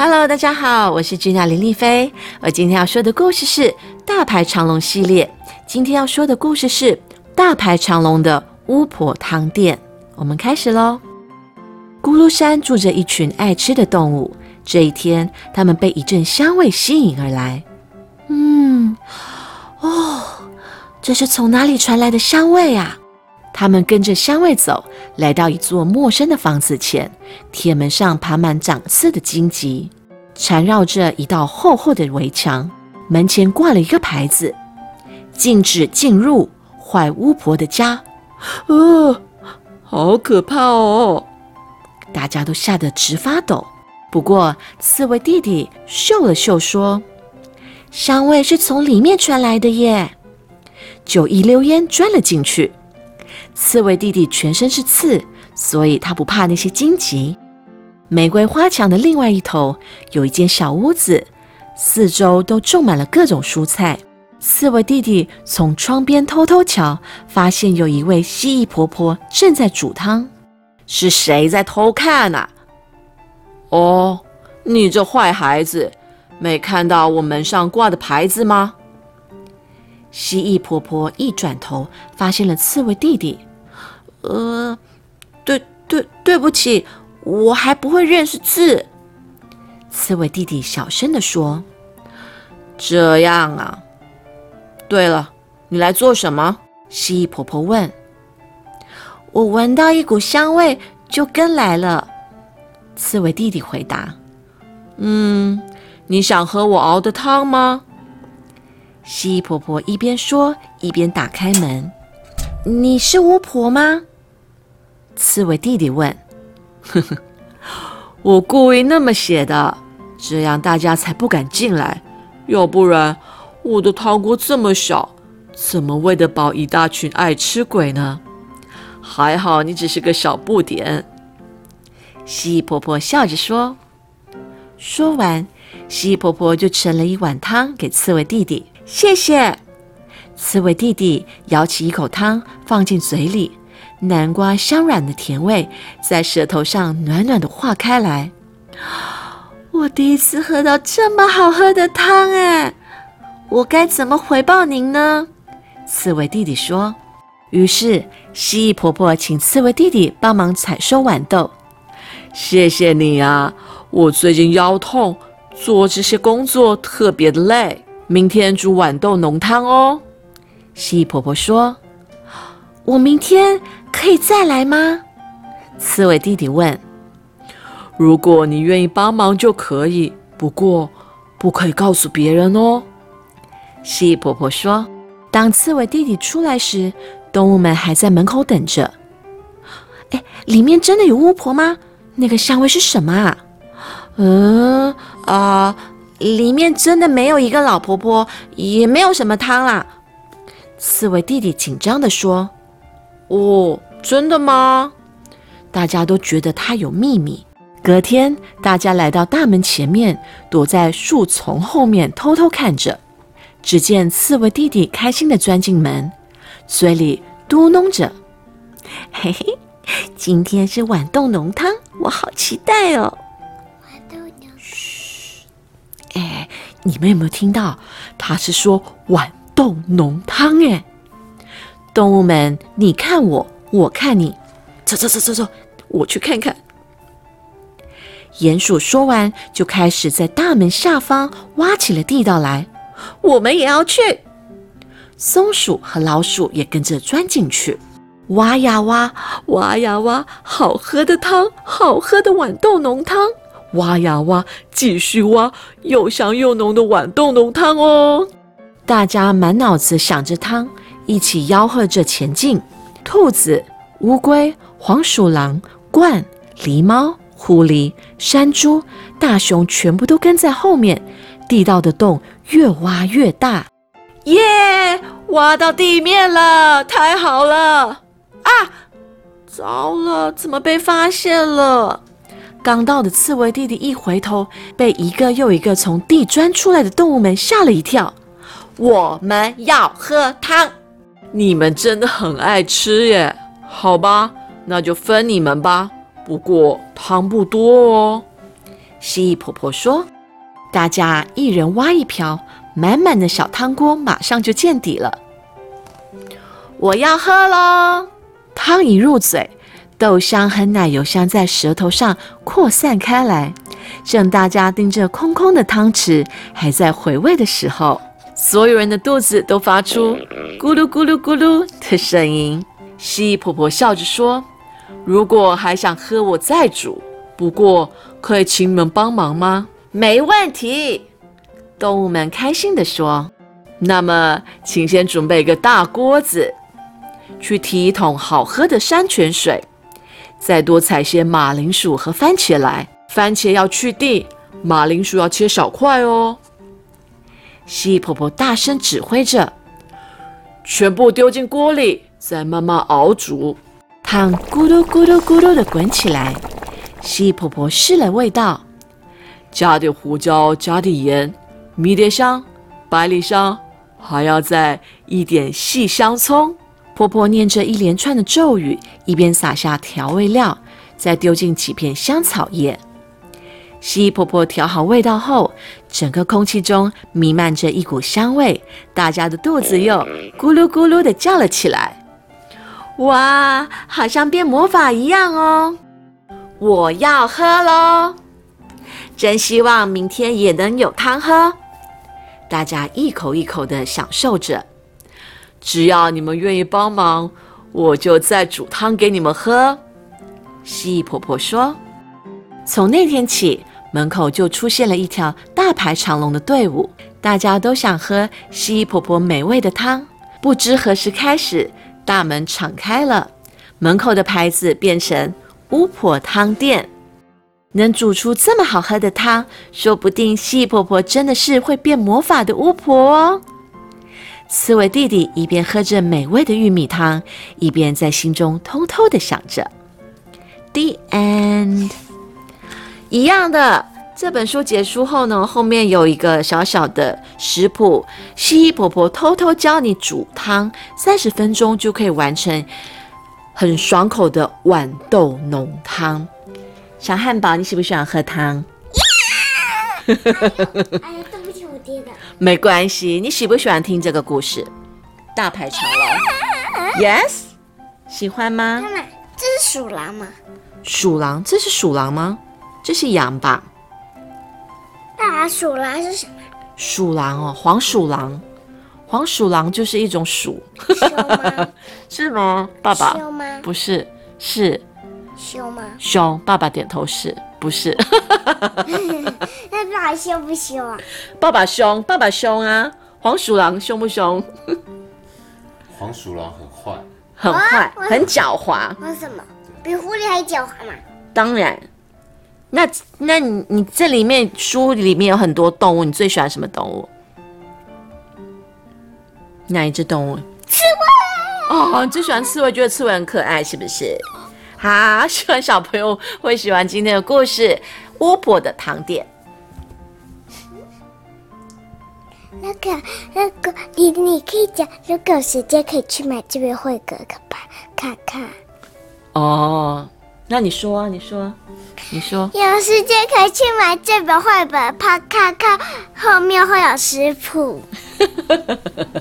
Hello，大家好，我是君雅林丽菲。我今天要说的故事是《大排长龙》系列。今天要说的故事是《大排长龙的巫婆汤店》。我们开始喽。咕噜山住着一群爱吃的动物。这一天，他们被一阵香味吸引而来。嗯，哦，这是从哪里传来的香味啊？他们跟着香味走，来到一座陌生的房子前。铁门上爬满长刺的荆棘，缠绕着一道厚厚的围墙。门前挂了一个牌子：“禁止进入坏巫婆的家。”呃，好可怕哦！大家都吓得直发抖。不过，刺猬弟弟嗅了嗅，说：“香味是从里面传来的耶。”就一溜烟钻了进去。刺猬弟弟全身是刺，所以他不怕那些荆棘。玫瑰花墙的另外一头有一间小屋子，四周都种满了各种蔬菜。刺猬弟弟从窗边偷偷瞧，发现有一位蜥蜴婆婆正在煮汤。是谁在偷看呢？哦，你这坏孩子，没看到我门上挂的牌子吗？蜥蜴婆婆一转头，发现了刺猬弟弟。呃，对对，对不起，我还不会认识字。刺猬弟弟小声的说：“这样啊。对了，你来做什么？”蜥蜴婆婆问。“我闻到一股香味，就跟来了。”刺猬弟弟回答。“嗯，你想喝我熬的汤吗？”蜥蜴婆婆一边说，一边打开门。“你是巫婆吗？”刺猬弟弟问：“呵呵，我故意那么写的，这样大家才不敢进来。要不然，我的汤锅这么小，怎么喂得饱一大群爱吃鬼呢？还好你只是个小不点。”蜥蜴婆婆笑着说。说完，蜥蜴婆婆就盛了一碗汤给刺猬弟弟。谢谢。刺猬弟弟舀起一口汤，放进嘴里。南瓜香软的甜味在舌头上暖暖的化开来。我第一次喝到这么好喝的汤哎！我该怎么回报您呢？刺猬弟弟说。于是蜥蜴婆婆请刺猬弟弟帮忙采收豌豆。谢谢你啊！我最近腰痛，做这些工作特别的累。明天煮豌豆浓汤哦。蜥蜴婆婆说。我明天可以再来吗？刺猬弟弟问。如果你愿意帮忙就可以，不过不可以告诉别人哦。蜥蜴婆婆说。当刺猬弟弟出来时，动物们还在门口等着。哎，里面真的有巫婆吗？那个香味是什么啊？嗯啊，里面真的没有一个老婆婆，也没有什么汤啦。刺猬弟弟紧张地说。哦，真的吗？大家都觉得他有秘密。隔天，大家来到大门前面，躲在树丛后面偷偷看着。只见刺猬弟弟开心地钻进门，嘴里嘟哝着：“嘿嘿，今天是豌豆浓汤，我好期待哦！”豌豆浓。嘘，哎，你们有没有听到？他是说豌豆浓汤，哎。动物们，你看我，我看你，走走走走走，我去看看。鼹鼠说完，就开始在大门下方挖起了地道来。我们也要去。松鼠和老鼠也跟着钻进去，挖呀挖，挖呀挖，好喝的汤，好喝的豌豆浓汤。挖呀挖，继续挖，又香又浓的豌豆浓汤哦。大家满脑子想着汤。一起吆喝着前进，兔子、乌龟、黄鼠狼、鹳、狸猫、狐狸、山猪、大熊全部都跟在后面。地道的洞越挖越大，耶！挖到地面了，太好了！啊，糟了，怎么被发现了？刚到的刺猬弟弟一回头，被一个又一个从地钻出来的动物们吓了一跳。我们要喝汤。你们真的很爱吃耶，好吧，那就分你们吧。不过汤不多哦。蜥蜴婆婆说：“大家一人挖一瓢，满满的小汤锅马上就见底了。”我要喝喽！汤一入嘴，豆香和奶油香在舌头上扩散开来。正大家盯着空空的汤匙，还在回味的时候，所有人的肚子都发出咕噜咕噜咕噜的声音。蜥蜴婆婆笑着说：“如果还想喝，我再煮。不过，可以请你们帮忙吗？”“没问题。”动物们开心地说。“那么，请先准备一个大锅子，去提一桶好喝的山泉水，再多采些马铃薯和番茄来。番茄要去蒂，马铃薯要切小块哦。”蜥蜴婆婆大声指挥着，“全部丢进锅里。”再慢慢熬煮，汤咕嘟咕嘟咕嘟的滚起来。蜥蜴婆婆试了味道，加点胡椒，加点盐，迷迭香、百里香，还要再一点细香葱。婆婆念着一连串的咒语，一边撒下调味料，再丢进几片香草叶。蜥蜴婆婆调好味道后，整个空气中弥漫着一股香味，大家的肚子又咕噜咕噜的叫了起来。哇，好像变魔法一样哦！我要喝喽！真希望明天也能有汤喝。大家一口一口的享受着。只要你们愿意帮忙，我就再煮汤给你们喝。蜥蜴婆婆说：“从那天起，门口就出现了一条大排长龙的队伍，大家都想喝蜥蜴婆婆美味的汤。不知何时开始。”大门敞开了，门口的牌子变成巫婆汤店。能煮出这么好喝的汤，说不定蜥蜴婆婆真的是会变魔法的巫婆哦。刺猬弟弟一边喝着美味的玉米汤，一边在心中偷偷的想着：“The end。”一样的。这本书结束后呢，后面有一个小小的食谱，蜥蜴婆婆偷偷教你煮汤，三十分钟就可以完成很爽口的豌豆浓汤。小汉堡，你喜不喜欢喝汤？哎呀，对不起，我爹的。没关系，你喜不喜欢听这个故事？大排长龙，Yes，喜欢吗？妈妈，这是鼠狼吗？鼠狼，这是鼠狼吗？这是羊吧？大鼠狼是什么？鼠狼哦，黄鼠狼，黄鼠狼就是一种鼠，凶吗？是吗？爸爸凶吗？不是，是凶吗？凶。爸爸点头是，不是？那爸爸凶不凶啊？爸爸凶，爸爸凶啊！黄鼠狼凶不凶？黄鼠狼很坏，很坏，我很狡猾。为什么？比狐狸还狡猾嘛？当然，那那你你这里面书里面有很多动物，你最喜欢什么动物？哪一只动物？刺猬。哦，你最喜欢刺猬，觉得刺猬很可爱，是不是？好，希望小朋友会喜欢今天的故事《巫婆的糖点》。那个那个，你你可以讲，如果有时间可以去买这本绘本看看看。哦，那你说啊，你说，你说，有时间可以去买这本绘本，怕看看后面会有食谱。